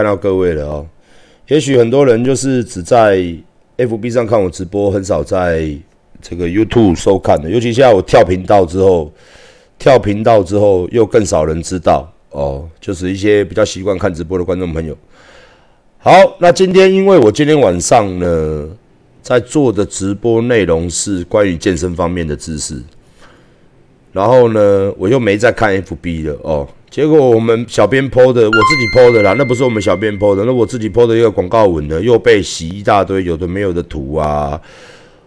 看到各位了哦。也许很多人就是只在 FB 上看我直播，很少在这个 YouTube 收看的。尤其现在我跳频道之后，跳频道之后又更少人知道哦。就是一些比较习惯看直播的观众朋友。好，那今天因为我今天晚上呢，在做的直播内容是关于健身方面的知识。然后呢，我又没在看 FB 了哦。结果我们小编 PO 的，我自己 PO 的啦，那不是我们小编 PO 的，那我自己 PO 的一个广告文呢，又被洗一大堆有的没有的图啊，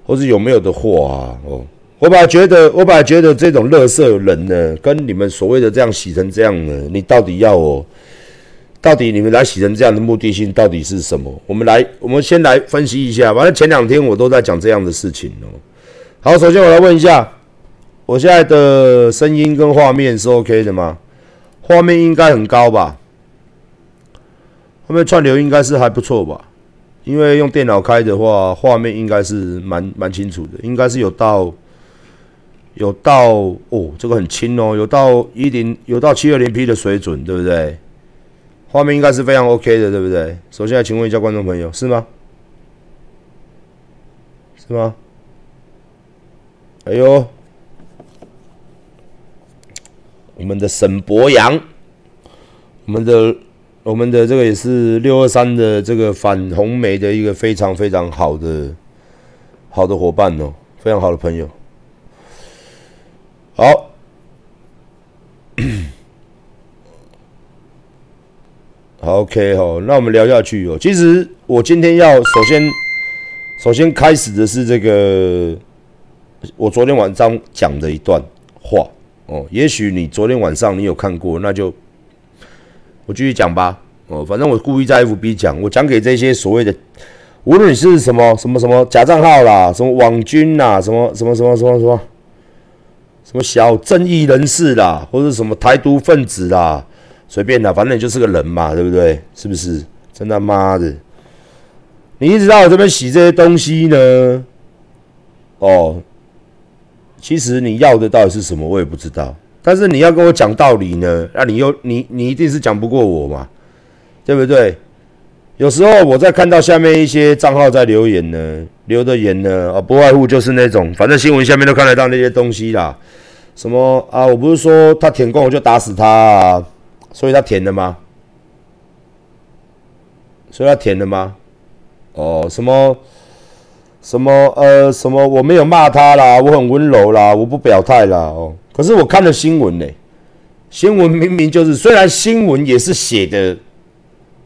或是有没有的货啊。哦，我本来觉得，我本来觉得这种乐色人呢，跟你们所谓的这样洗成这样呢，你到底要我，到底你们来洗成这样的目的性到底是什么？我们来，我们先来分析一下。反正前两天我都在讲这样的事情哦。好，首先我来问一下。我现在的声音跟画面是 OK 的吗？画面应该很高吧？画面串流应该是还不错吧？因为用电脑开的话，画面应该是蛮蛮清楚的，应该是有到有到哦，这个很轻哦，有到一零有到七二零 P 的水准，对不对？画面应该是非常 OK 的，对不对？首先来请问一下观众朋友，是吗？是吗？哎呦！我们的沈博阳，我们的我们的这个也是六二三的这个反红梅的一个非常非常好的好的伙伴哦，非常好的朋友。好，OK 哦，那我们聊下去哦。其实我今天要首先首先开始的是这个我昨天晚上讲的一段话。哦，也许你昨天晚上你有看过，那就我继续讲吧。哦，反正我故意在 FB 讲，我讲给这些所谓的，无论你是什么什么什么假账号啦，什么网军啦，什么什么什么什么什么什么小正义人士啦，或者什么台独分子啦，随便啦，反正你就是个人嘛，对不对？是不是？真他妈的，你一直在我这边洗这些东西呢？哦。其实你要的到底是什么，我也不知道。但是你要跟我讲道理呢，那你又你你一定是讲不过我嘛，对不对？有时候我在看到下面一些账号在留言呢，留的言呢，啊，不外乎就是那种，反正新闻下面都看得到那些东西啦。什么啊？我不是说他舔过我就打死他啊，所以他舔了吗？所以他舔了吗？哦，什么？什么呃什么我没有骂他啦，我很温柔啦，我不表态啦哦。可是我看了新闻呢，新闻明明就是虽然新闻也是写的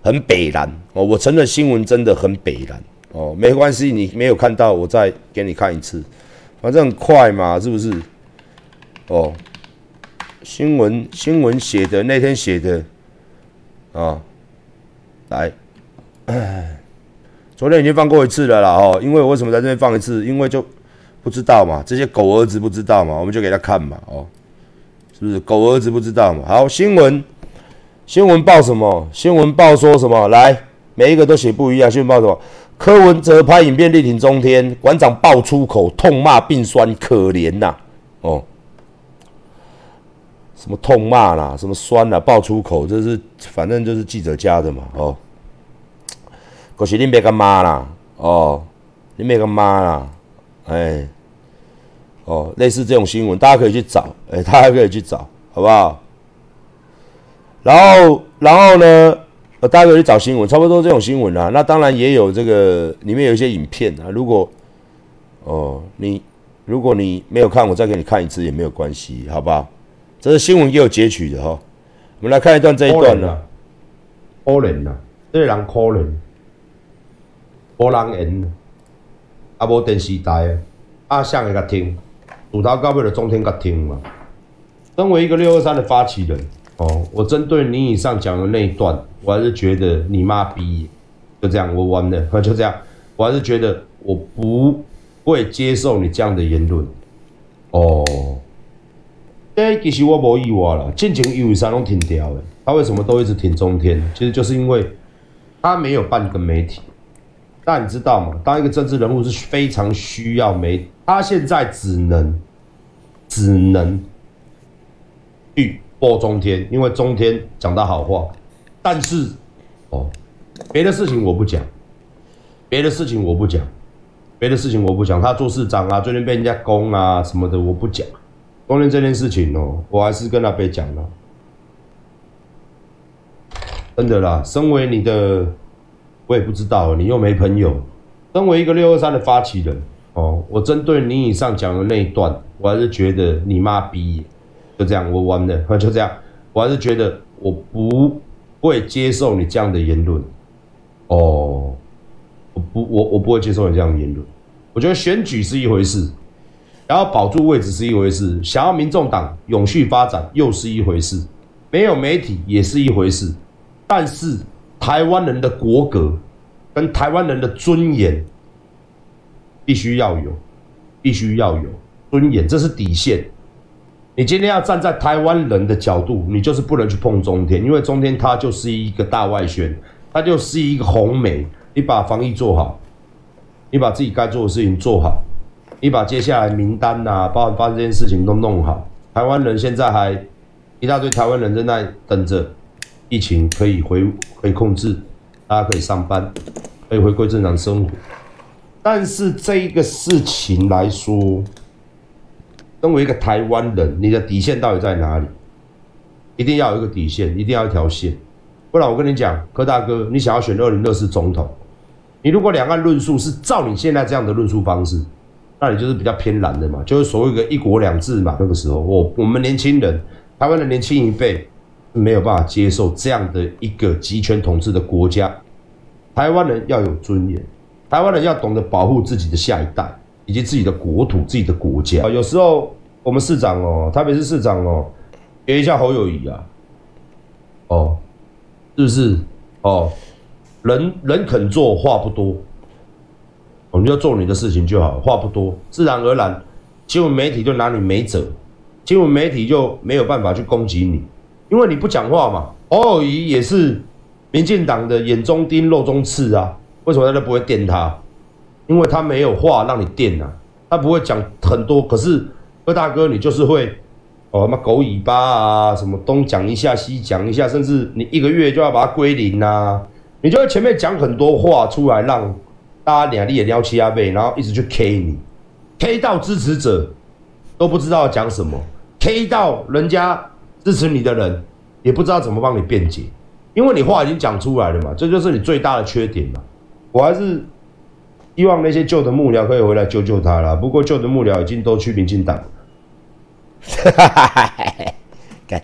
很北蓝哦，我承认新闻真的很北蓝哦，没关系，你没有看到我再给你看一次，反正很快嘛，是不是？哦，新闻新闻写的那天写的啊，来。昨天已经放过一次了啦，哦，因为我为什么在这边放一次？因为就不知道嘛，这些狗儿子不知道嘛，我们就给他看嘛，哦，是不是？狗儿子不知道嘛？好，新闻，新闻报什么？新闻报说什么？来，每一个都写不一样。新闻报什么？柯文哲拍影片力挺中天，馆长爆粗口，痛骂病酸，可怜呐，哦，什么痛骂啦，什么酸啦，爆粗口，这是反正就是记者家的嘛，哦。可是你别个骂啦，哦，你别个骂啦，哎，哦，类似这种新闻，大家可以去找，哎，大家可以去找，好不好？然后，然后呢，大家可以去找新闻，差不多这种新闻啊。那当然也有这个，里面有一些影片啊。如果，哦，你如果你没有看，我再给你看一次也没有关系，好不好？这是新闻也有截取的哈。我们来看一段这一段呢。可怜呐，这个人可怜。无人言，啊无电视台，啊谁会甲听？从头到尾就中天甲听嘛。身为一个六二三的发起人，哦，我针对你以上讲的那一段，我还是觉得你妈逼，就这样，我完了，就这样，我还是觉得我不会接受你这样的言论。哦，哎，其实我无意外了，进前一为啥拢停掉的？他为什么都一直停中天？其实就是因为他没有半个媒体。但你知道吗？当一个政治人物是非常需要媒，他现在只能只能去播中天，因为中天讲的好话。但是哦，别的事情我不讲，别的事情我不讲，别的事情我不讲。他做市长啊，最近被人家攻啊什么的，我不讲。中天这件事情哦，我还是跟他别讲了。真的啦，身为你的，我也不知道，你又没朋友。身为一个六二三的发起人哦，我针对你以上讲的那一段，我还是觉得你妈逼，就这样，我完了，就这样，我还是觉得我不会接受你这样的言论。哦，我不，我我不会接受你这样的言论。我觉得选举是一回事，然后保住位置是一回事，想要民众党永续发展又是一回事，没有媒体也是一回事。但是台湾人的国格跟台湾人的尊严必须要有，必须要有尊严，这是底线。你今天要站在台湾人的角度，你就是不能去碰中天，因为中天它就是一个大外宣，它就是一个红媒。你把防疫做好，你把自己该做的事情做好，你把接下来名单呐，包含发生这件事情都弄好。台湾人现在还一大堆台湾人正在等着。疫情可以回可以控制，大家可以上班，可以回归正常生活。但是这一个事情来说，身为一个台湾人，你的底线到底在哪里？一定要有一个底线，一定要一条线。不然我跟你讲，柯大哥，你想要选二零二四总统，你如果两岸论述是照你现在这样的论述方式，那你就是比较偏蓝的嘛，就是所谓的一国两制嘛。那个时候，我我们年轻人，台湾的年轻一辈。没有办法接受这样的一个集权统治的国家。台湾人要有尊严，台湾人要懂得保护自己的下一代以及自己的国土、自己的国家。有时候我们市长哦，特别是市长哦，学一下侯友谊啊，哦，是不是？哦，人人肯做话不多，我们就做你的事情就好，话不多，自然而然，新闻媒体就拿你没辙，新闻媒体就没有办法去攻击你。因为你不讲话嘛，侯友谊也是民进党的眼中钉、肉中刺啊。为什么大家不会电他？因为他没有话让你电啊，他不会讲很多。可是二大哥，你就是会哦，什么狗尾巴啊，什么东讲一下西讲一下，甚至你一个月就要把它归零啊。你就会前面讲很多话出来，让大家两力也撩七阿背，然后一直去 K 你，K 到支持者都不知道讲什么，K 到人家。支持你的人也不知道怎么帮你辩解，因为你话已经讲出来了嘛，这就是你最大的缺点嘛。我还是希望那些旧的幕僚可以回来救救他啦。不过旧的幕僚已经都去民进党。哈哈哈哈哈！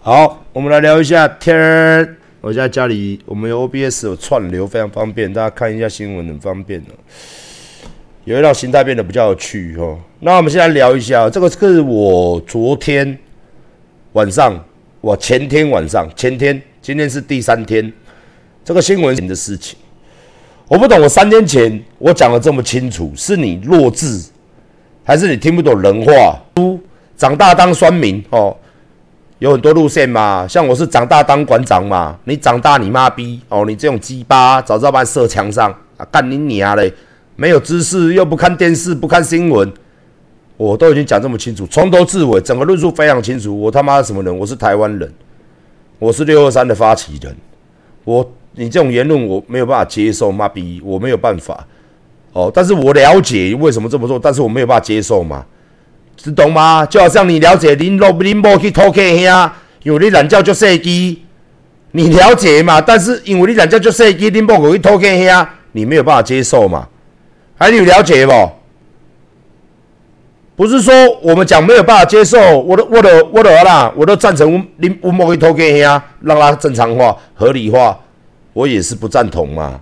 好，我们来聊一下天儿。我在家里，我们有 OBS 有串流，非常方便，大家看一下新闻很方便的。有一让心态变得比较有趣哦。那我们现在聊一下，这个是我昨天。晚上，我前天晚上，前天，今天是第三天，这个新闻的事情，我不懂。我三天前我讲的这么清楚，是你弱智，还是你听不懂人话？长大当酸民哦，有很多路线嘛。像我是长大当馆长嘛，你长大你妈逼哦，你这种鸡巴，早知道把你射墙上啊，干你娘嘞！没有知识，又不看电视，不看新闻。我都已经讲这么清楚，从头至尾，整个论述非常清楚。我他妈什么人？我是台湾人，我是六二三的发起人。我你这种言论我没有办法接受，妈逼，我没有办法。哦，但是我了解为什么这么做，但是我没有办法接受嘛，知懂吗？就好像你了解林洛林波去偷 K 兄，因为你懒觉就射击，你了解嘛？但是因为你懒觉就射击，林波去偷 K 兄，你没有办法接受嘛？还你了解不？不是说我们讲没有办法接受，我都我都我都啦，我都赞成林吴某去偷给呀，让他正常化、合理化，我也是不赞同嘛，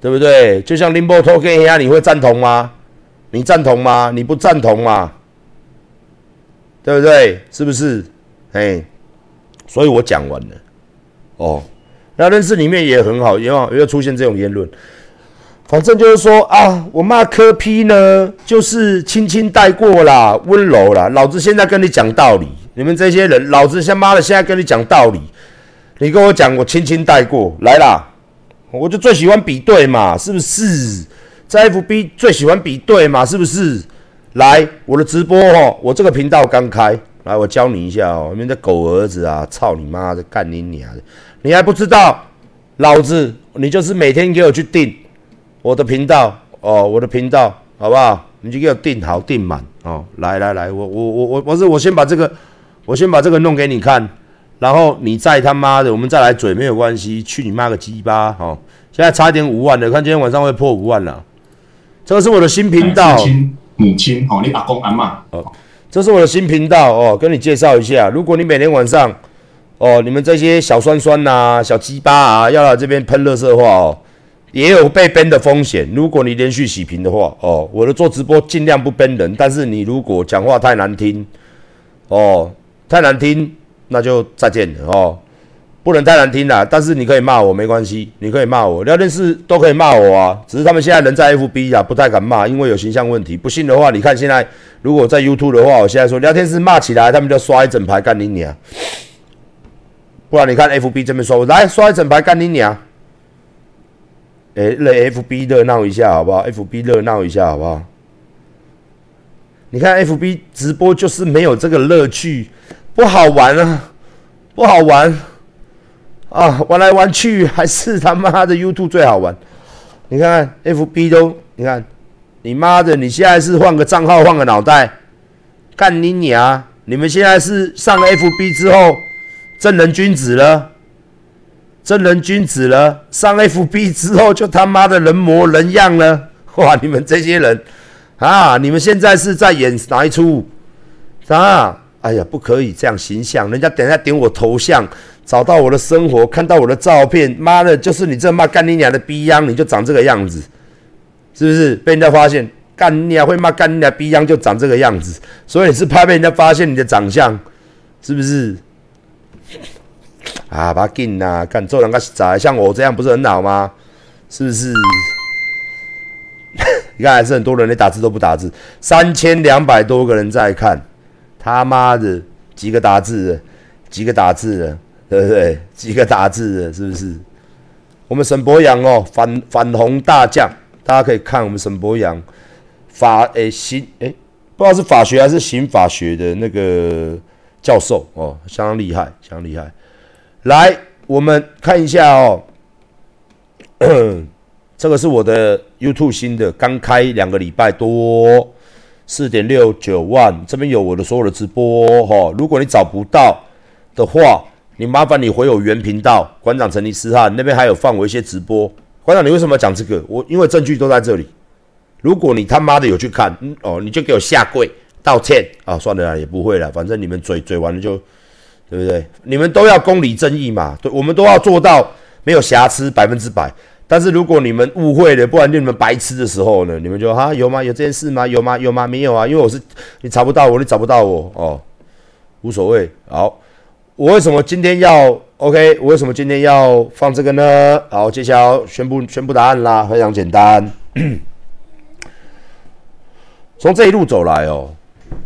对不对？就像林波偷给呀，你会赞同吗？你赞同吗？你不赞同吗？对不对？是不是？哎，所以我讲完了。哦，那认识里面也很好，也有也有出现这种言论。反正就是说啊，我骂柯批呢，就是轻轻带过啦，温柔啦。老子现在跟你讲道理，你们这些人，老子他妈的现在跟你讲道理，你跟我讲，我轻轻带过来啦。我就最喜欢比对嘛，是不是？在 FB 最喜欢比对嘛，是不是？来，我的直播哦，我这个频道刚开，来，我教你一下哦。你们的狗儿子啊，操你妈的，干你娘的，你还不知道？老子你就是每天给我去订我的频道哦，我的频道好不好？你就给我订好订满哦。来来来，我我我我我是我先把这个我先把这个弄给你看，然后你再他妈的我们再来嘴没有关系，去你妈个鸡巴哦！现在差一点五万了，看今天晚上会破五万了。这个是我的新频道，母亲哦，你阿公阿妈哦，这是我的新频道哦，跟你介绍一下，如果你每天晚上。哦，你们这些小酸酸呐、小鸡巴啊，要来这边喷热色话哦，也有被编的风险。如果你连续洗屏的话，哦，我的做直播尽量不编人，但是你如果讲话太难听，哦，太难听，那就再见了哦，不能太难听了。但是你可以骂我没关系，你可以骂我，聊天室都可以骂我啊。只是他们现在人在 FB 啊，不太敢骂，因为有形象问题。不信的话，你看现在如果在 YouTube 的话，我现在说聊天室骂起来，他们就刷一整排干你娘。不然你看 F B 这边说，来刷一整排干你娘！哎，让 F B 热闹一下好不好？F B 热闹一下好不好？你看 F B 直播就是没有这个乐趣，不好玩啊，不好玩啊！玩来玩去还是他妈的 YouTube 最好玩。你看看 F B 都，你看你妈的，你现在是换个账号换个脑袋，干你娘！你们现在是上了 F B 之后。正人君子了，正人君子了，上 FB 之后就他妈的人模人样了，哇！你们这些人啊，你们现在是在演哪一出？啊？哎呀，不可以这样形象，人家等下点我头像，找到我的生活，看到我的照片，妈的，就是你这骂干你娘的逼样，你就长这个样子，是不是？被人家发现干你娘会骂干你娘逼样就长这个样子，所以是怕被人家发现你的长相，是不是？啊，把劲呐！干做人个实在，像我这样不是很好吗？是不是？你看还是很多人，连打字都不打字，三千两百多个人在看，他妈的几个打字的，几个打字的，对不对？几个打字的，是不是？我们沈博阳哦，反反红大将，大家可以看我们沈博阳法诶刑诶，不知道是法学还是刑法学的那个。教授哦，相当厉害，相当厉害。来，我们看一下哦，这个是我的 YouTube 新的，刚开两个礼拜多，四点六九万。这边有我的所有的直播哈。如果你找不到的话，你麻烦你回我原频道，馆长陈尼斯哈，那边还有放我一些直播。馆长，你为什么要讲这个？我因为证据都在这里。如果你他妈的有去看，嗯哦，你就给我下跪。道歉啊，算了啦，也不会了，反正你们嘴嘴完了就，对不对？你们都要公理正义嘛，对，我们都要做到没有瑕疵百分之百。但是如果你们误会了，不然就你们白痴的时候呢，你们就哈有吗？有这件事吗？有吗？有吗？没有啊，因为我是你查不到我，你找不到我哦，无所谓。好，我为什么今天要 OK？我为什么今天要放这个呢？好，接下来要宣布宣布答案啦，非常简单，从这一路走来哦。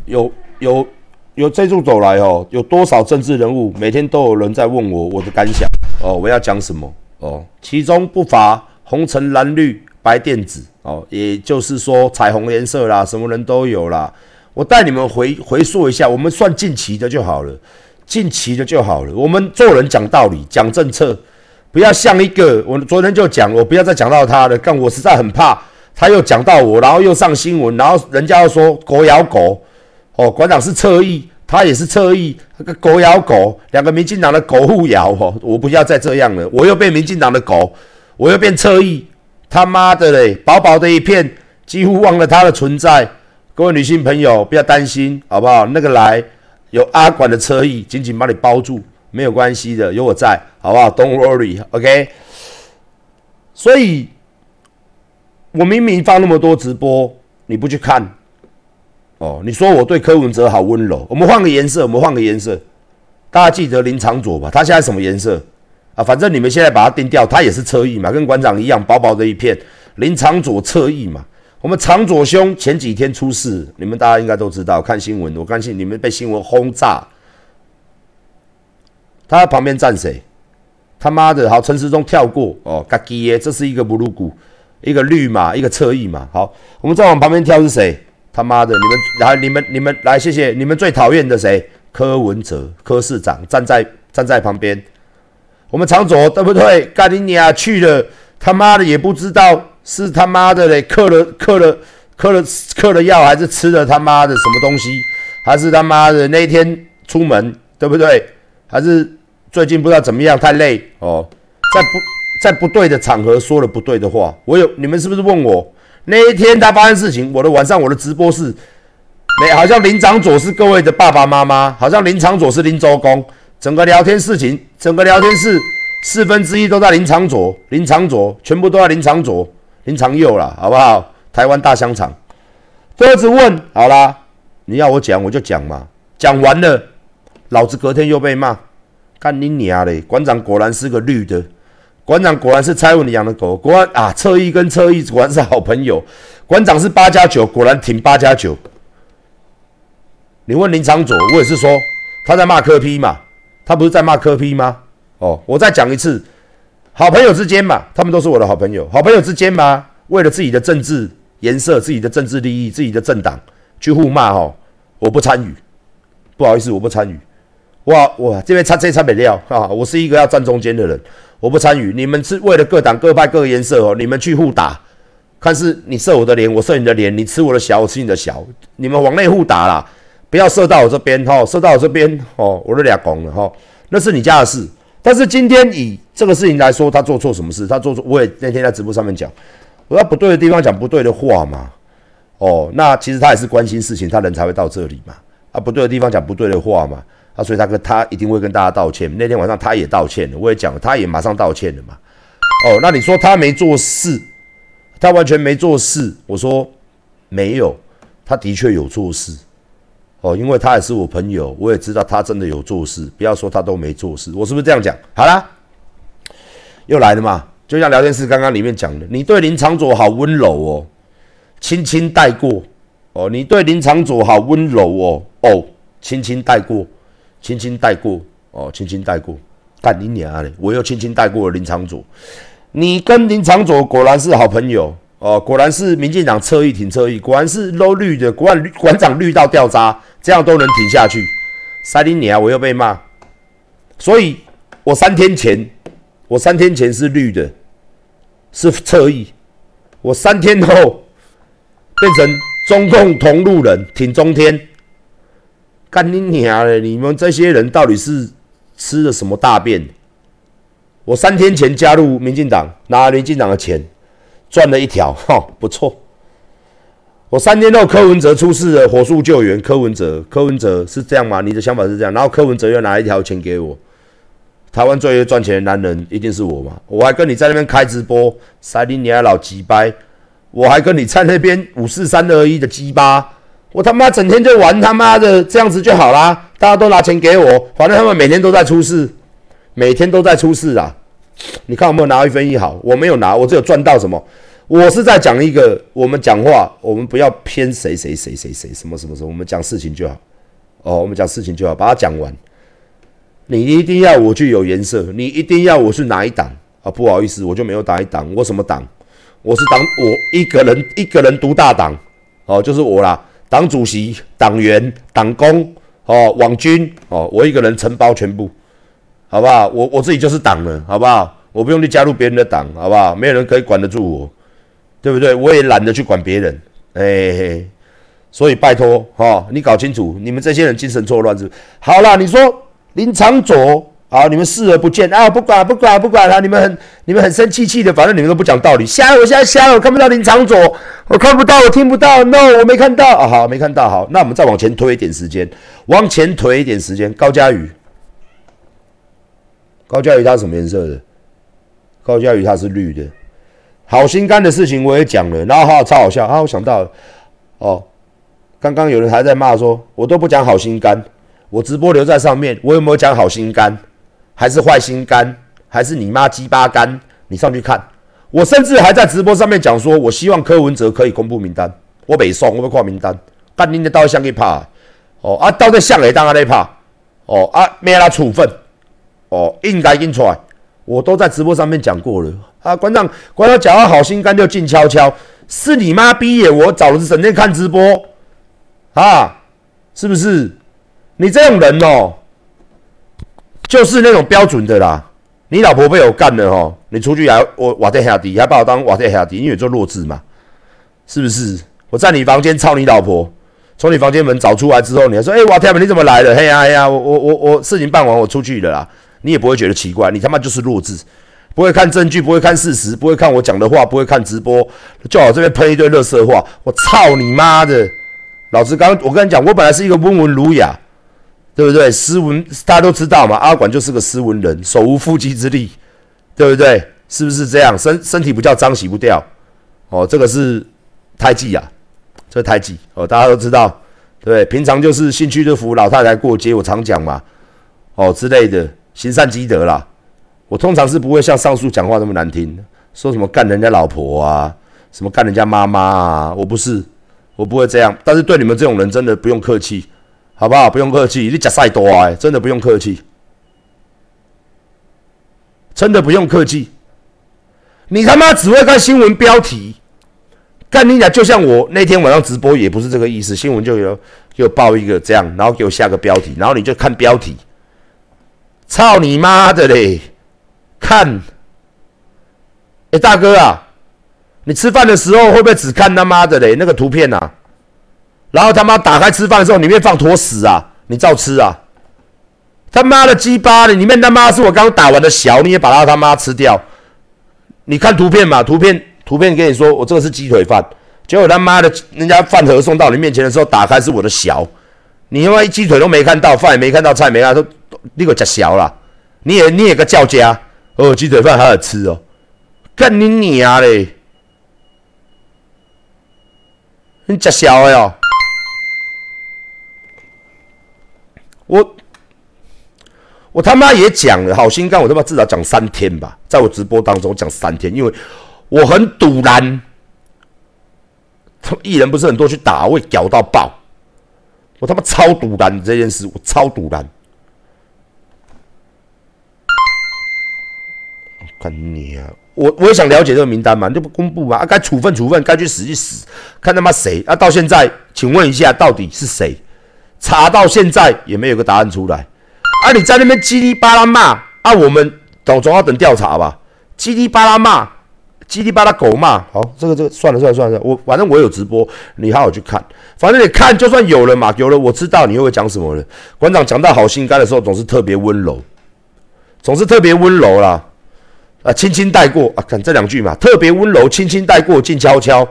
有有有这路走来哦，有多少政治人物每天都有人在问我我的感想哦，我要讲什么哦？其中不乏红橙蓝绿白靛紫哦，也就是说彩虹颜色啦，什么人都有啦。我带你们回回溯一下，我们算近期的就好了，近期的就好了。我们做人讲道理，讲政策，不要像一个我昨天就讲，我不要再讲到他了。但我实在很怕他又讲到我，然后又上新闻，然后人家又说狗咬狗。哦，馆长是侧翼，他也是侧翼，那个狗咬狗，两个民进党的狗互咬哦，我不要再这样了，我又变民进党的狗，我又变侧翼，他妈的嘞，薄薄的一片，几乎忘了他的存在。各位女性朋友，不要担心，好不好？那个来有阿管的侧翼，紧紧把你包住，没有关系的，有我在，好不好？Don't worry，OK。所以，我明明放那么多直播，你不去看。哦，你说我对柯文哲好温柔，我们换个颜色，我们换个颜色，大家记得林长佐吧？他现在什么颜色啊？反正你们现在把他定掉，他也是侧翼嘛，跟馆长一样，薄薄的一片。林长佐侧翼嘛，我们长佐兄前几天出事，你们大家应该都知道，看新闻，我相信你们被新闻轰炸。他旁边站谁？他妈的，好，陈时中跳过哦，嘎叽耶，这是一个不入股，一个绿马，一个侧翼嘛。好，我们再往旁边跳是谁？他妈的！你们来，你们你们来，谢谢你们最讨厌的谁？柯文哲，柯市长站在站在旁边。我们常佐对不对？干你娘去了，他妈的也不知道是他妈的嘞，嗑了嗑了嗑了嗑了药，还是吃了他妈的什么东西，还是他妈的那天出门对不对？还是最近不知道怎么样太累哦，在不在不对的场合说了不对的话？我有你们是不是问我那一天他发生事情？我的晚上我的直播室。没，好像林长佐是各位的爸爸妈妈，好像林长佐是林周公，整个聊天事情，整个聊天室四分之一都在林长佐，林长佐全部都在林长佐，林长佑了，好不好？台湾大香肠，儿子问好啦，你要我讲我就讲嘛，讲完了，老子隔天又被骂，干你娘嘞！馆长果然是个绿的，馆长果然是蔡文养的狗，果然啊，侧翼跟侧翼果然是好朋友，馆长是八加九，果然挺八加九。你问林长佐，我也是说他在骂柯批嘛，他不是在骂柯批吗？哦，我再讲一次，好朋友之间嘛，他们都是我的好朋友，好朋友之间嘛，为了自己的政治颜色、自己的政治利益、自己的政党去互骂哦，我不参与，不好意思，我不参与。哇哇，这边插这插没料啊，我是一个要站中间的人，我不参与。你们是为了各党各派各颜色哦，你们去互打，看是你射我的脸，我射你的脸，你吃我的小，我吃你的小，你们往内互打啦。不要射到我这边哈，射到我这边哦，我都俩拱了哈，那是你家的事。但是今天以这个事情来说，他做错什么事？他做错，我也那天在直播上面讲，我要不对的地方讲不对的话嘛。哦，那其实他也是关心事情，他人才会到这里嘛。啊，不对的地方讲不对的话嘛。啊，所以他跟他一定会跟大家道歉。那天晚上他也道歉了，我也讲了，他也马上道歉了嘛。哦，那你说他没做事，他完全没做事？我说没有，他的确有做事。哦，因为他也是我朋友，我也知道他真的有做事。不要说他都没做事，我是不是这样讲？好啦，又来了嘛？就像聊天室刚刚里面讲的，你对林长佐好温柔哦，轻轻带过哦。你对林长佐好温柔哦，哦，轻轻带过，轻轻带过哦，轻轻带过。干你娘嘞！我又轻轻带过了林长佐。你跟林长佐果然是好朋友。哦，果然是民进党侧翼挺侧翼，果然是 low 绿的，管馆长绿到掉渣，这样都能挺下去。塞林尼亚我又被骂，所以我三天前，我三天前是绿的，是侧翼，我三天后变成中共同路人，挺中天。干你娘的！你们这些人到底是吃了什么大便？我三天前加入民进党，拿民进党的钱。赚了一条，哈，不错。我三天后柯文哲出事了，火速救援。柯文哲，柯文哲是这样吗？你的想法是这样？然后柯文哲又拿一条钱给我。台湾最会赚钱的男人一定是我嘛？我还跟你在那边开直播，塞林你还老鸡掰。我还跟你在那边五四三二一的鸡巴，我他妈整天就玩他妈的这样子就好啦。大家都拿钱给我，反正他们每天都在出事，每天都在出事啊。你看有没有拿一分一好？我没有拿，我只有赚到什么？我是在讲一个，我们讲话，我们不要偏谁谁谁谁谁什么什么什么，我们讲事情就好。哦，我们讲事情就好，把它讲完。你一定要我去有颜色，你一定要我是哪一党啊？不好意思，我就没有哪一党，我什么党？我是党，我一个人一个人独大党。哦，就是我啦，党主席、党员、党工，哦，网军，哦，我一个人承包全部。好不好？我我自己就是党了，好不好？我不用去加入别人的党，好不好？没有人可以管得住我，对不对？我也懒得去管别人，哎，所以拜托哈，你搞清楚，你们这些人精神错乱是？好了，你说林长佐，好，你们视而不见啊，不管不管不管了，你们很你们很生气气的，反正你们都不讲道理。瞎，我现在瞎，我看不到林长佐，我看不到，我听不到，no，我没看到啊，好，没看到，好，那我们再往前推一点时间，往前推一点时间，高佳宇。高嘉宇他什么颜色的？高嘉宇他是绿的。好心肝的事情我也讲了，然后好超好笑啊！我想到哦，刚刚有人还在骂说，我都不讲好心肝，我直播留在上面，我有没有讲好心肝？还是坏心肝？还是你妈鸡巴肝？你上去看，我甚至还在直播上面讲说，我希望柯文哲可以公布名单，我北送，我不挂名单，但你的刀像给怕哦啊，刀在像给当然在怕哦啊，没他处分。哦，应该应出来，我都在直播上面讲过了啊！馆长，馆长讲话好心肝就静悄悄，是你妈逼耶！我早是整天看直播啊，是不是？你这种人哦，就是那种标准的啦，你老婆被我干了哦，你出去还我瓦特下迪，还把我当瓦特下迪，因为做弱智嘛，是不是？我在你房间操你老婆，从你房间门找出来之后，你还说，哎，瓦特你怎么来了？嘿呀嘿呀，我我我我事情办完，我出去了啦，你也不会觉得奇怪，你他妈就是弱智，不会看证据，不会看事实，不会看我讲的话，不会看直播，就好这边喷一堆乐色话，我操你妈的！老子刚我跟你讲，我本来是一个温文儒雅。对不对？斯文大家都知道嘛，阿管就是个斯文人，手无缚鸡之力，对不对？是不是这样？身身体不叫脏，洗不掉。哦，这个是胎记啊，这胎记哦，大家都知道，对不对？平常就是兴趣就扶老太太过街，我常讲嘛，哦之类的，行善积德啦。我通常是不会像上述讲话那么难听，说什么干人家老婆啊，什么干人家妈妈啊，我不是，我不会这样。但是对你们这种人，真的不用客气。好不好？不用客气，你假赛多哎，真的不用客气，真的不用客气。你他妈只会看新闻标题，看你俩就像我那天晚上直播也不是这个意思，新闻就有就报一个这样，然后给我下个标题，然后你就看标题，操你妈的嘞！看，哎大哥啊，你吃饭的时候会不会只看他妈的嘞那个图片啊？然后他妈打开吃饭的时候，里面放坨屎啊！你照吃啊！他妈的鸡巴的，里面他妈是我刚打完的小，你也把它他妈吃掉？你看图片嘛，图片图片跟你说，我这个是鸡腿饭，结果他妈的，人家饭盒送到你面前的时候，打开是我的小，你他妈一鸡腿都没看到，饭也没看到，菜没看到，都那个假小了，你也你也个叫家哦，鸡腿饭还有吃哦，干你娘嘞！你假小的哦！我我他妈也讲了，好心肝，我他妈至少讲三天吧，在我直播当中讲三天，因为我很堵然，他艺人不是很多去打，我屌到爆，我他妈超堵然这件事，我超堵然。干你啊！我我也想了解这个名单嘛，就不公布嘛，啊，该处分处分，该去死去死，看他妈谁啊！到现在，请问一下，到底是谁？查到现在也没有个答案出来，啊！你在那边叽里巴拉骂啊！我们总总要等调查吧，叽里巴拉骂，叽里巴拉狗骂。好，这个这个算了算了算了，我反正我有直播，你好好去看。反正你看，就算有了嘛，有了我知道你又会讲什么了。馆长讲到好心肝的时候，总是特别温柔，总是特别温柔啦，啊，轻轻带过啊，看这两句嘛，特别温柔，轻轻带过，静悄悄，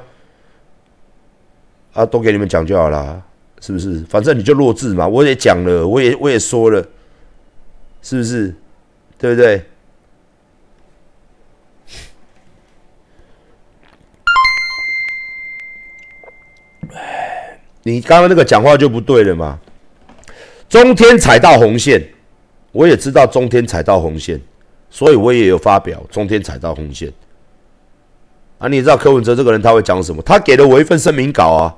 啊，都给你们讲就好了。是不是？反正你就弱智嘛！我也讲了，我也我也说了，是不是？对不对？你刚刚那个讲话就不对了嘛！中天踩到红线，我也知道中天踩到红线，所以我也有发表中天踩到红线。啊，你知道柯文哲这个人他会讲什么？他给了我一份声明稿啊，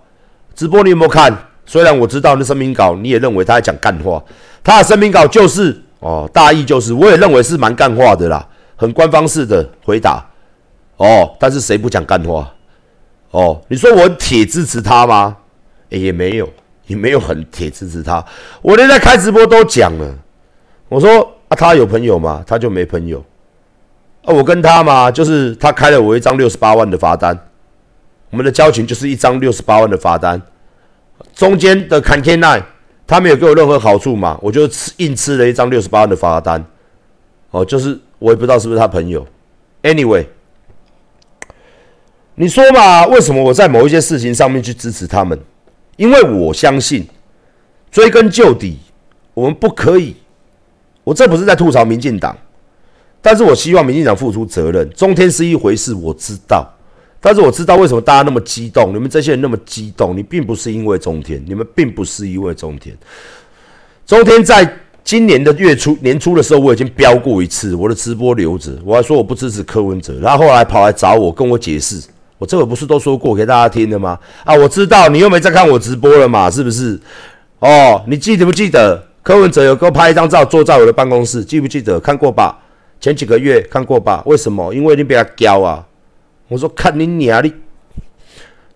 直播你有没有看？虽然我知道那声明稿，你也认为他在讲干话，他的声明稿就是哦，大意就是，我也认为是蛮干话的啦，很官方式的回答哦。但是谁不讲干话？哦，你说我铁支持他吗？也没有，也没有很铁支持他。我连在开直播都讲了，我说啊，他有朋友吗？他就没朋友啊。我跟他嘛，就是他开了我一张六十八万的罚单，我们的交情就是一张六十八万的罚单。中间的 c a n k Nine，他没有给我任何好处嘛？我就吃硬吃了一张六十八万的罚单。哦，就是我也不知道是不是他朋友。Anyway，你说嘛？为什么我在某一些事情上面去支持他们？因为我相信，追根究底，我们不可以。我这不是在吐槽民进党，但是我希望民进党付出责任。中天是一回事，我知道。但是我知道为什么大家那么激动，你们这些人那么激动，你并不是因为中天，你们并不是因为中天。中天在今年的月初、年初的时候，我已经标过一次，我的直播留着，我还说我不支持柯文哲，然后后来跑来找我，跟我解释，我这个不是都说过给大家听的吗？啊，我知道你又没在看我直播了嘛，是不是？哦，你记得不记得柯文哲有给我拍一张照，坐在我的办公室，记不记得？看过吧？前几个月看过吧？为什么？因为你比较娇啊。我说看你娘你，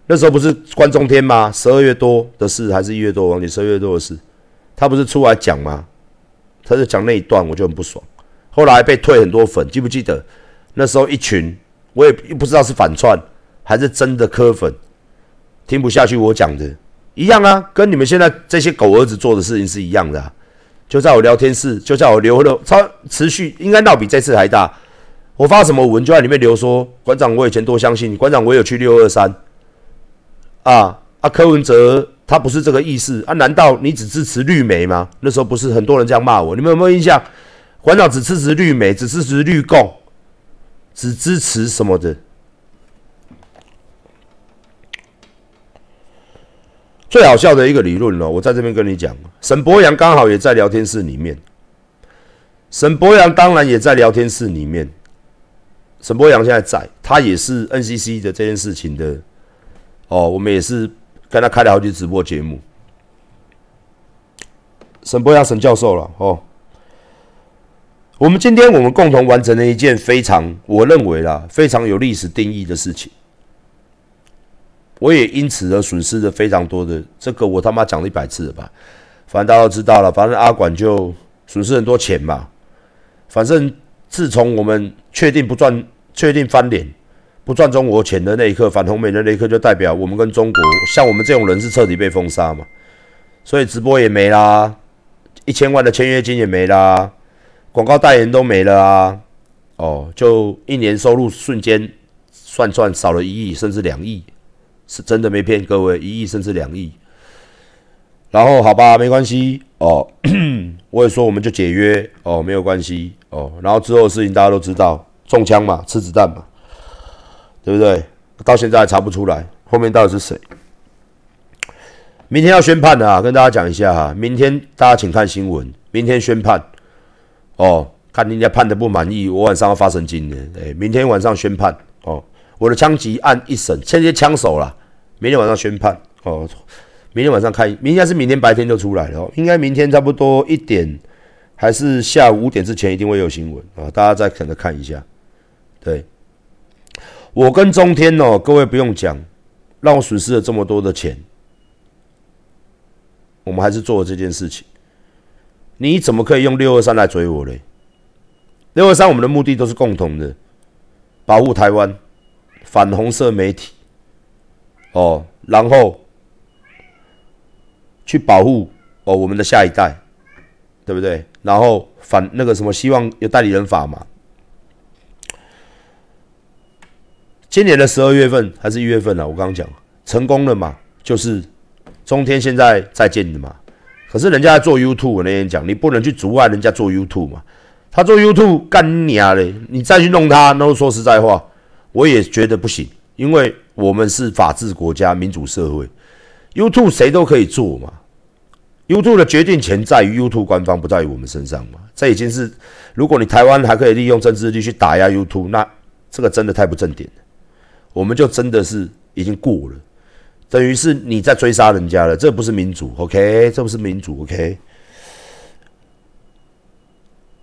那时候不是关中天吗？十二月多的事还是一月多？忘记十二月多的事，他不是出来讲吗？他就讲那一段，我就很不爽。后来被退很多粉，记不记得？那时候一群，我也不知道是反串还是真的磕粉，听不下去我讲的，一样啊，跟你们现在这些狗儿子做的事情是一样的。就在我聊天室，就在我留了，超持续应该闹比这次还大。我发什么文就在里面留说，馆长我以前多相信你，馆长我有去六二三，啊啊柯文哲他不是这个意思啊？难道你只支持绿媒吗？那时候不是很多人这样骂我，你们有没有印象？馆长只支持绿媒，只支持绿共，只支持什么的？最好笑的一个理论了，我在这边跟你讲，沈博阳刚好也在聊天室里面。沈博阳当然也在聊天室里面。沈博阳现在在，他也是 NCC 的这件事情的。哦，我们也是跟他开了好几直播节目。沈博阳沈教授了哦。我们今天我们共同完成了一件非常，我认为啦，非常有历史定义的事情。我也因此而损失了非常多的，这个我他妈讲了一百次了吧？反正大家都知道了，反正阿管就损失很多钱嘛。反正自从我们确定不赚、确定翻脸、不赚中国钱的那一刻，反红梅的那一刻，就代表我们跟中国，像我们这种人是彻底被封杀嘛。所以直播也没啦，一千万的签约金也没啦，广告代言都没了啊。哦，就一年收入瞬间算算少了一亿，甚至两亿。是真的没骗各位，一亿甚至两亿。然后好吧，没关系哦。我也说我们就解约哦，没有关系哦。然后之后的事情大家都知道，中枪嘛，吃子弹嘛，对不对？到现在还查不出来后面到底是谁。明天要宣判的啊，跟大家讲一下哈。明天大家请看新闻，明天宣判哦。看人家判的不满意，我晚上要发神经的。哎，明天晚上宣判哦。我的枪击案一审，现在枪手了，明天晚上宣判哦。明天晚上开，明天是明天白天就出来了哦。应该明天差不多一点，还是下午五点之前一定会有新闻啊，大家再可能看一下。对，我跟中天哦，各位不用讲，让我损失了这么多的钱，我们还是做了这件事情。你怎么可以用六二三来追我嘞？六二三，我们的目的都是共同的，保护台湾。反红色媒体，哦，然后去保护哦我们的下一代，对不对？然后反那个什么，希望有代理人法嘛。今年的十二月份还是一月份了，我刚刚讲成功了嘛，就是中天现在在建的嘛。可是人家在做 YouTube，我那天讲，你不能去阻碍人家做 YouTube 嘛。他做 YouTube 干你啊嘞，你再去弄他，那说实在话。我也觉得不行，因为我们是法治国家、民主社会，YouTube 谁都可以做嘛。YouTube 的决定权在于 YouTube 官方，不在于我们身上嘛。这已经是，如果你台湾还可以利用政治力去打压 YouTube，那这个真的太不正点了。我们就真的是已经过了，等于是你在追杀人家了，这不是民主，OK？这不是民主，OK？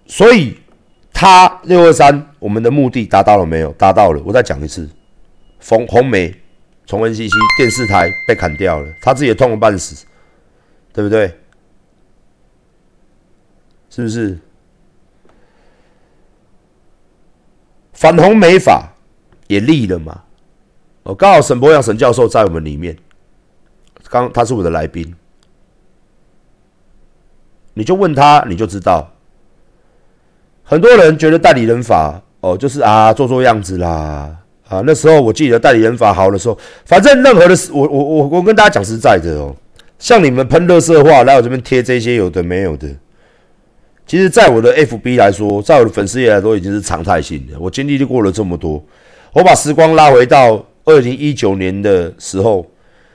所以。他六二三，我们的目的达到了没有？达到了。我再讲一次，冯红梅从 NCC 电视台被砍掉了，他自己也痛了半死，对不对？是不是？反红梅法也立了嘛？哦，刚好沈博阳沈教授在我们里面，刚他是我的来宾，你就问他，你就知道。很多人觉得代理人法哦，就是啊做做样子啦啊。那时候我记得代理人法好的时候，反正任何的事，我我我我跟大家讲实在的哦，像你们喷热色话来我这边贴这些有的没有的，其实，在我的 FB 来说，在我的粉丝页来说，已经是常态性的。我经历过了这么多，我把时光拉回到二零一九年的时候，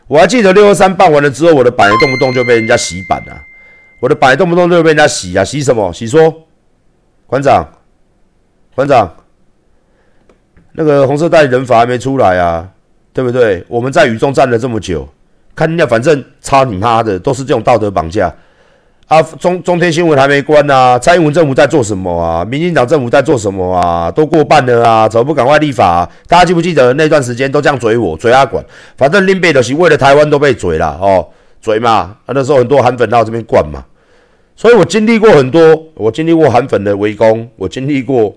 我还记得六二三办完了之后，我的板动不动就被人家洗版啊，我的板动不动就被人家洗啊，洗什么？洗说。馆长，馆长，那个红色代人法还没出来啊，对不对？我们在雨中站了这么久，看人家反正操你妈的，都是这种道德绑架啊！中中天新闻还没关呢，蔡英文政府在做什么啊？民进党政府在做什么啊？都过半了啊，怎么不赶快立法？大家记不记得那段时间都这样嘴我，嘴阿管，反正林北的是为了台湾都被嘴了哦，嘴嘛，那时候很多韩粉到这边灌嘛。所以我经历过很多，我经历过韩粉的围攻，我经历过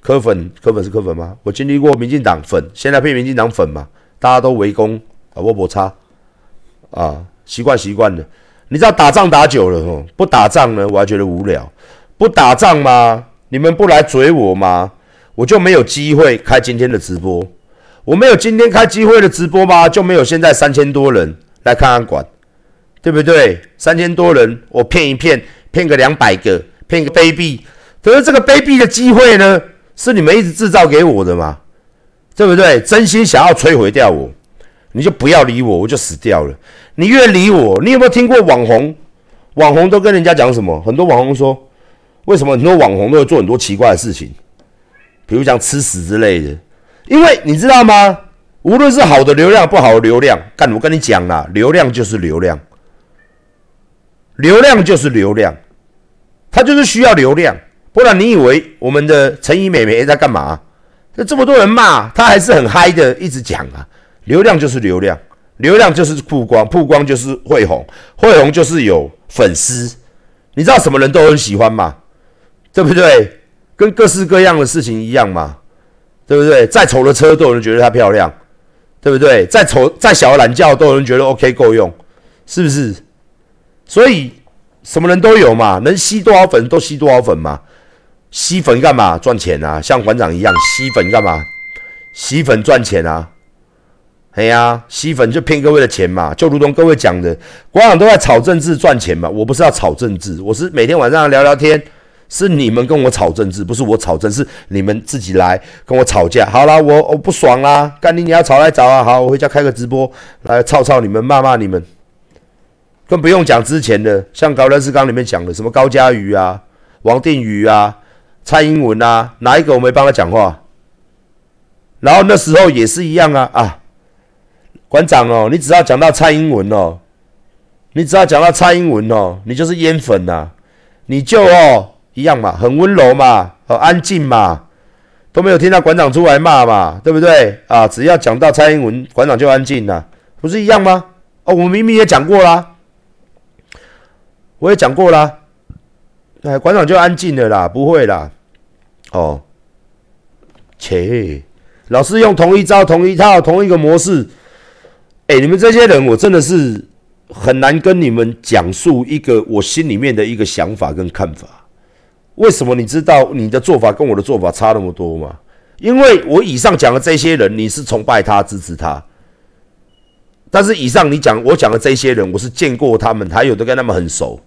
柯粉，柯粉是柯粉吗？我经历过民进党粉，现在变民进党粉嘛，大家都围攻啊，我不差啊，习惯习惯了。你知道打仗打久了哦，不打仗呢，我还觉得无聊。不打仗吗？你们不来追我吗？我就没有机会开今天的直播。我没有今天开机会的直播吗？就没有现在三千多人来看看馆，对不对？三千多人，我骗一骗。骗个两百个，骗个卑鄙，可是这个卑鄙的机会呢，是你们一直制造给我的嘛，对不对？真心想要摧毁掉我，你就不要理我，我就死掉了。你越理我，你有没有听过网红？网红都跟人家讲什么？很多网红说，为什么很多网红都会做很多奇怪的事情，比如讲吃屎之类的？因为你知道吗？无论是好的流量，不好的流量，干我跟你讲啦，流量就是流量。流量就是流量，他就是需要流量，不然你以为我们的陈怡美美在干嘛？那这么多人骂他，还是很嗨的，一直讲啊。流量就是流量，流量就是曝光，曝光就是会红，会红就是有粉丝。你知道什么人都很喜欢吗？对不对？跟各式各样的事情一样嘛，对不对？再丑的车都有人觉得它漂亮，对不对？再丑再小的懒觉都有人觉得 OK 够用，是不是？所以什么人都有嘛，能吸多少粉都吸多少粉嘛。吸粉干嘛？赚钱啊！像馆长一样吸粉干嘛？吸粉赚钱啊！哎呀，吸粉就骗各位的钱嘛。就如同各位讲的，馆长都在炒政治赚钱嘛。我不是要炒政治，我是每天晚上聊聊天。是你们跟我炒政治，不是我炒政治，是你们自己来跟我吵架。好啦，我我不爽啦，干你你要吵来找啊！好，我回家开个直播来吵吵你们，骂骂你们。更不用讲之前的，像高乐士刚里面讲的，什么高嘉瑜啊、王定宇啊、蔡英文啊，哪一个我没帮他讲话？然后那时候也是一样啊啊，馆长哦，你只要讲到蔡英文哦，你只要讲到蔡英文哦，你就是烟粉呐，你就哦一样嘛，很温柔嘛，很安静嘛，都没有听到馆长出来骂嘛，对不对啊？只要讲到蔡英文，馆长就安静了，不是一样吗？哦，我明明也讲过啦。我也讲过啦，哎，馆长就安静了啦，不会啦，哦，切，老是用同一招、同一套、同一个模式，哎，你们这些人，我真的是很难跟你们讲述一个我心里面的一个想法跟看法。为什么你知道你的做法跟我的做法差那么多吗？因为我以上讲的这些人，你是崇拜他、支持他。但是以上你讲我讲的这些人，我是见过他们，还有的跟他们很熟。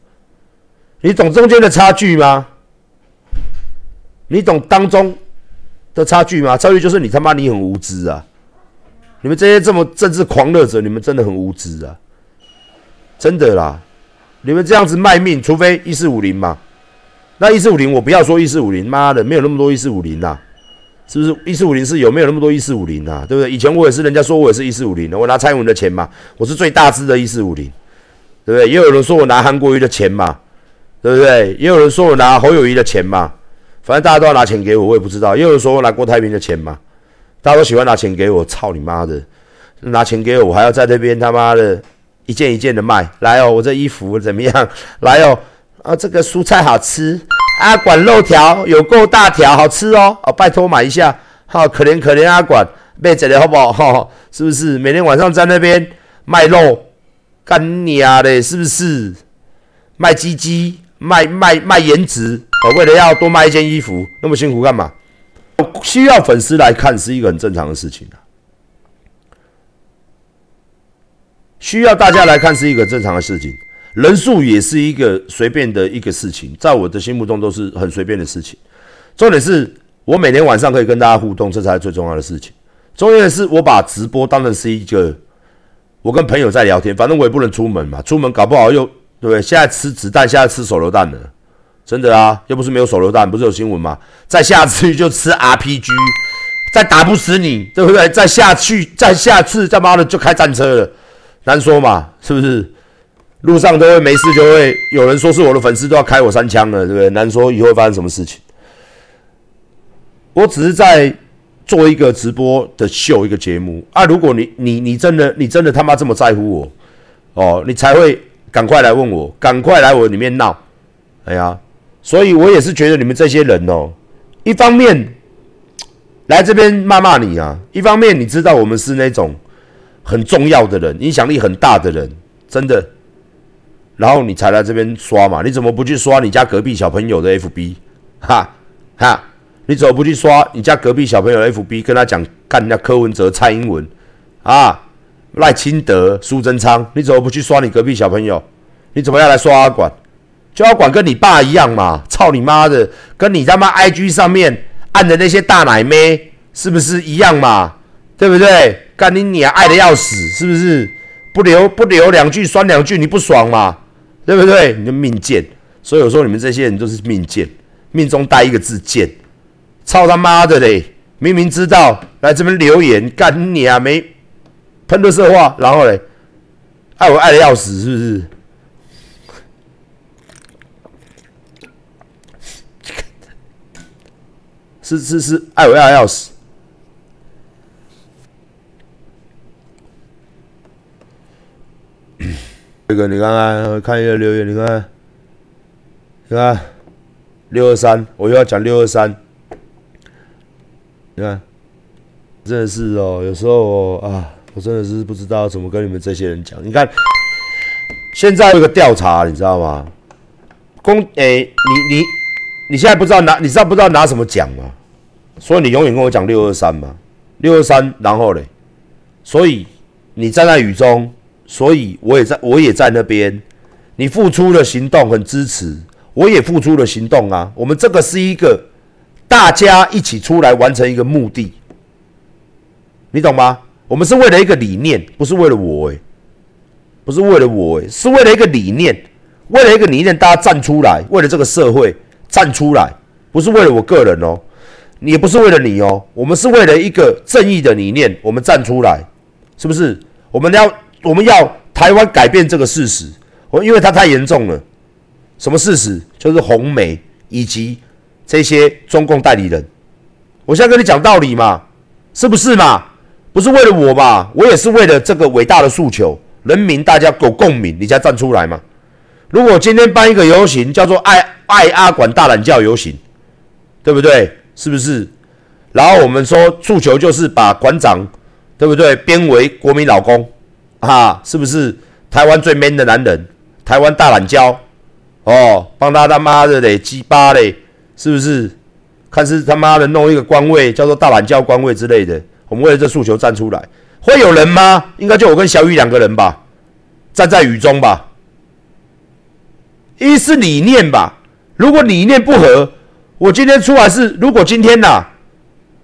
你懂中间的差距吗？你懂当中的差距吗？差距就是你他妈你很无知啊！你们这些这么政治狂热者，你们真的很无知啊！真的啦，你们这样子卖命，除非一四五零嘛。那一四五零，我不要说一四五零，妈的，没有那么多一四五零呐。是不是一四五零是有没有那么多一四五零啊？对不对？以前我也是，人家说我也是一四五零的，我拿蔡英文的钱嘛，我是最大支的一四五零，对不对？也有人说我拿韩国瑜的钱嘛，对不对？也有人说我拿侯友谊的钱嘛，反正大家都要拿钱给我，我也不知道。也有人说我拿郭台铭的钱嘛，大家都喜欢拿钱给我，操你妈的！拿钱给我，我还要在那边他妈的一件一件的卖，来哦，我这衣服怎么样？来哦，啊，这个蔬菜好吃。阿管肉条有够大条，好吃哦！哦，拜托买一下，好可怜可怜阿管，妹子的好不好？哈，是不是？每天晚上在那边卖肉，干你啊嘞！是不是？卖鸡鸡，卖卖卖颜值，哦，为了要多卖一件衣服，那么辛苦干嘛？需要粉丝来看是一个很正常的事情啊，需要大家来看是一个正常的事情。人数也是一个随便的一个事情，在我的心目中都是很随便的事情。重点是我每天晚上可以跟大家互动，这才是最重要的事情。重要的是我把直播当成是一个我跟朋友在聊天，反正我也不能出门嘛，出门搞不好又对不对？现在吃子弹，现在吃手榴弹了，真的啊，又不是没有手榴弹，不是有新闻吗？再下次就吃 RPG，再打不死你，对不对？再下去，再下次，他妈的就开战车了，难说嘛，是不是？路上都会没事，就会有人说是我的粉丝都要开我三枪了，对不对？难说以后会发生什么事情。我只是在做一个直播的秀，一个节目啊。如果你你你真的你真的他妈这么在乎我哦，你才会赶快来问我，赶快来我里面闹哎呀，所以我也是觉得你们这些人哦，一方面来这边骂骂你啊，一方面你知道我们是那种很重要的人，影响力很大的人，真的。然后你才来这边刷嘛？你怎么不去刷你家隔壁小朋友的 FB？哈哈，你怎么不去刷你家隔壁小朋友的 FB？跟他讲干人家柯文哲、蔡英文啊，赖清德、苏贞昌，你怎么不去刷你隔壁小朋友？你怎么要来刷阿管？就要管跟你爸一样嘛？操你妈的，跟你他妈 IG 上面按的那些大奶妹是不是一样嘛？对不对？干你娘，爱的要死，是不是？不留不留两句，酸两句，你不爽嘛？对不对？你就命贱，所以我说你们这些人都是命贱，命中带一个字贱，操他妈的嘞！明明知道来这边留言干你啊，没喷的色话，然后嘞，爱我爱的要死，是不是？是是是，爱我爱要死。这个你看看，看一个留言，你看，你看六二三，我又要讲六二三，你看，真的是哦，有时候啊，我真的是不知道怎么跟你们这些人讲。你看，现在有个调查，你知道吗？公诶，你你你现在不知道拿，你知道不知道拿什么奖吗？所以你永远跟我讲六二三嘛，六二三，然后嘞，所以你站在雨中。所以我也在，我也在那边。你付出了行动，很支持，我也付出了行动啊。我们这个是一个大家一起出来完成一个目的，你懂吗？我们是为了一个理念，不是为了我诶，不是为了我诶，是为了一个理念，为了一个理念，大家站出来，为了这个社会站出来，不是为了我个人哦，也不是为了你哦，我们是为了一个正义的理念，我们站出来，是不是？我们要。我们要台湾改变这个事实，我因为它太严重了。什么事实？就是红媒以及这些中共代理人。我现在跟你讲道理嘛，是不是嘛？不是为了我嘛？我也是为了这个伟大的诉求，人民大家有共鸣，你才站出来嘛。如果今天办一个游行，叫做“爱爱阿管大懒觉游行”，对不对？是不是？然后我们说诉求就是把馆长，对不对？编为国民老公。啊，是不是台湾最 man 的男人？台湾大懒娇哦，帮他他妈的嘞鸡巴嘞，是不是？看是他妈的弄一个官位，叫做大懒娇官位之类的。我们为了这诉求站出来，会有人吗？应该就我跟小雨两个人吧，站在雨中吧。一是理念吧，如果理念不合，我今天出来是，如果今天呐，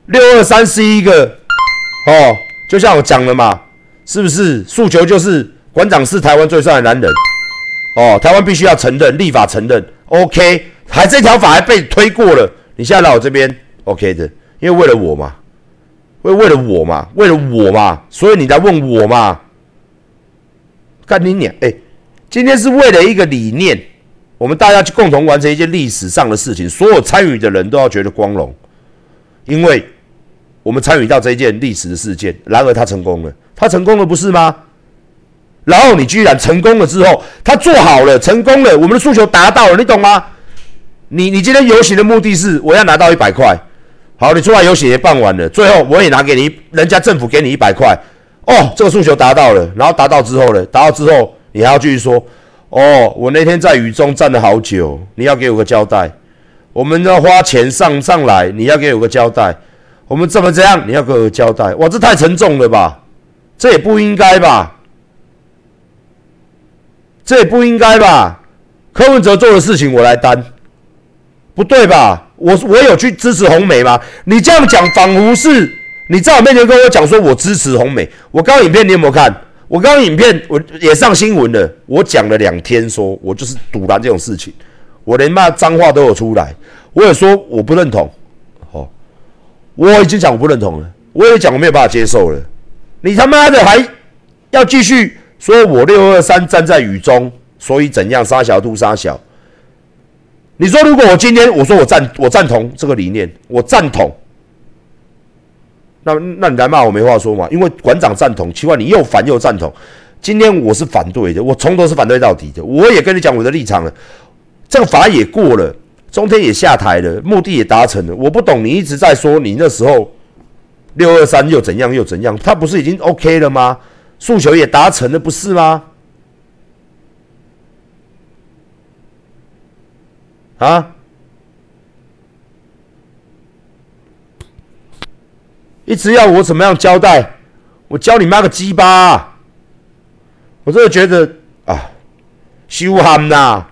六二三是一个哦，就像我讲的嘛。是不是诉求就是馆长是台湾最帅的男人？哦，台湾必须要承认，立法承认。OK，还这条法还被推过了，你现在来我这边 OK 的，因为为了我嘛，为为了我嘛，为了我嘛，所以你来问我嘛。干你娘！哎，今天是为了一个理念，我们大家去共同完成一件历史上的事情，所有参与的人都要觉得光荣，因为我们参与到这一件历史的事件，然而他成功了。他成功了，不是吗？然后你居然成功了之后，他做好了，成功了，我们的诉求达到了，你懂吗？你你今天游行的目的是我要拿到一百块，好，你出来游行也办完了，最后我也拿给你，人家政府给你一百块，哦，这个诉求达到了，然后达到之后呢？达到之后你还要继续说，哦，我那天在雨中站了好久，你要给我个交代。我们要花钱上上来，你要给我个交代。我们怎么这样？你要给我个交代。哇，这太沉重了吧？这也不应该吧？这也不应该吧？柯文哲做的事情我来担，不对吧？我我有去支持红梅吗？你这样讲仿佛是你在我面前跟我讲说我支持红梅。我刚刚影片你有没有看？我刚刚影片我也上新闻了，我讲了两天，说我就是堵拦这种事情，我连骂脏话都有出来，我也说我不认同。哦，我已经讲我不认同了，我也讲我没有办法接受了。你他妈的还要继续说我六二三站在雨中，所以怎样杀小兔杀小？你说如果我今天我说我赞我赞同这个理念，我赞同，那那你来骂我没话说嘛？因为馆长赞同，奇怪你又反又赞同。今天我是反对的，我从头是反对到底的。我也跟你讲我的立场了。这个法也过了，中天也下台了，目的也达成了。我不懂你一直在说你那时候六二三又怎样又怎样，他不是已经 OK 了吗？诉求也达成了，不是吗？啊？一直要我怎么样交代？我教你妈个鸡巴！我真的觉得啊，羞憨呐！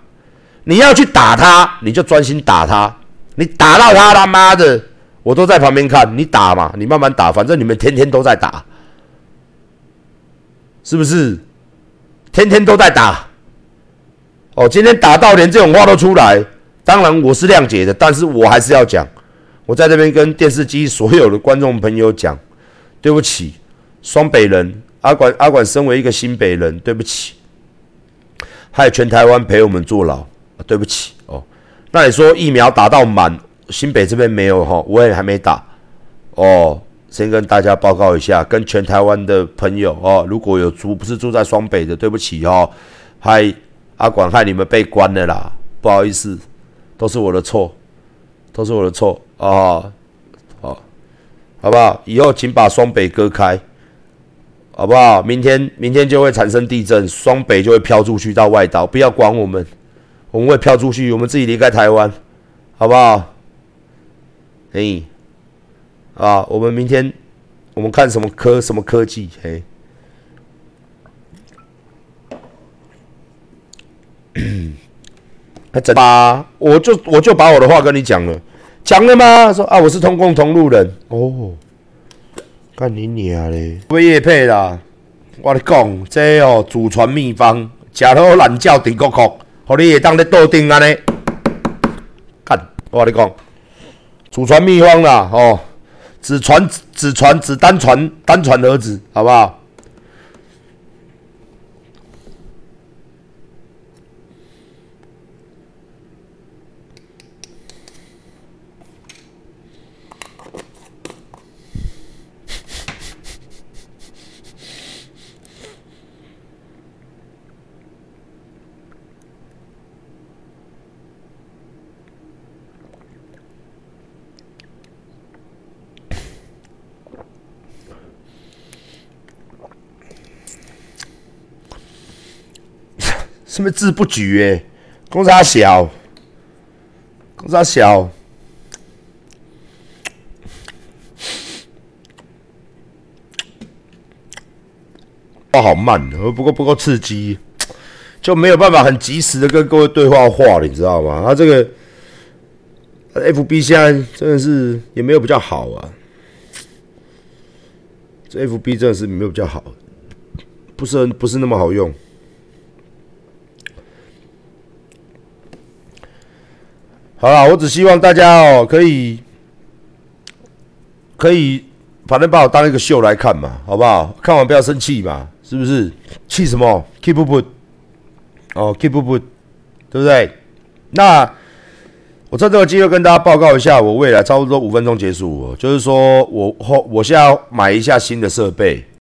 你要去打他，你就专心打他。你打到他他妈的，我都在旁边看。你打嘛，你慢慢打，反正你们天天都在打，是不是？天天都在打。哦，今天打到连这种话都出来，当然我是谅解的，但是我还是要讲。我在这边跟电视机所有的观众朋友讲，对不起，双北人阿管阿管，身为一个新北人，对不起，害全台湾陪我们坐牢，对不起哦。那你说疫苗打到满，新北这边没有哈，我也还没打哦。先跟大家报告一下，跟全台湾的朋友哦，如果有住不是住在双北的，对不起哦，害阿管害你们被关了啦，不好意思，都是我的错，都是我的错。啊，好，好不好？以后请把双北割开，好不好？明天明天就会产生地震，双北就会飘出去到外岛，不要管我们，我们会飘出去，我们自己离开台湾，好不好？嘿，啊，我们明天我们看什么科什么科技？嘿，还真把，我就我就把我的话跟你讲了。讲了吗？说啊，我是通共同路人哦。干你娘嘞！不叶配啦，我你讲，这哦祖传秘方，食好懒觉顶国国，互你会当咧斗顶安尼。干，我你讲，祖传秘方啦，哦，只传只传只单传单传儿子，好不好？什么字不举？哎，公差小，公差小，话好慢，而不够不够刺激，就没有办法很及时的跟各位对话话了，你知道吗？他这个 F B 现在真的是也没有比较好啊，这 F B 真的是没有比较好，不是很不是那么好用。好了，我只希望大家哦，可以，可以，反正把我当一个秀来看嘛，好不好？看完不要生气嘛，是不是？气什么？Keep up，哦，Keep up，对不对？那我趁这个机会跟大家报告一下，我未来差不多五分钟结束，就是说我后我现在要买一下新的设备，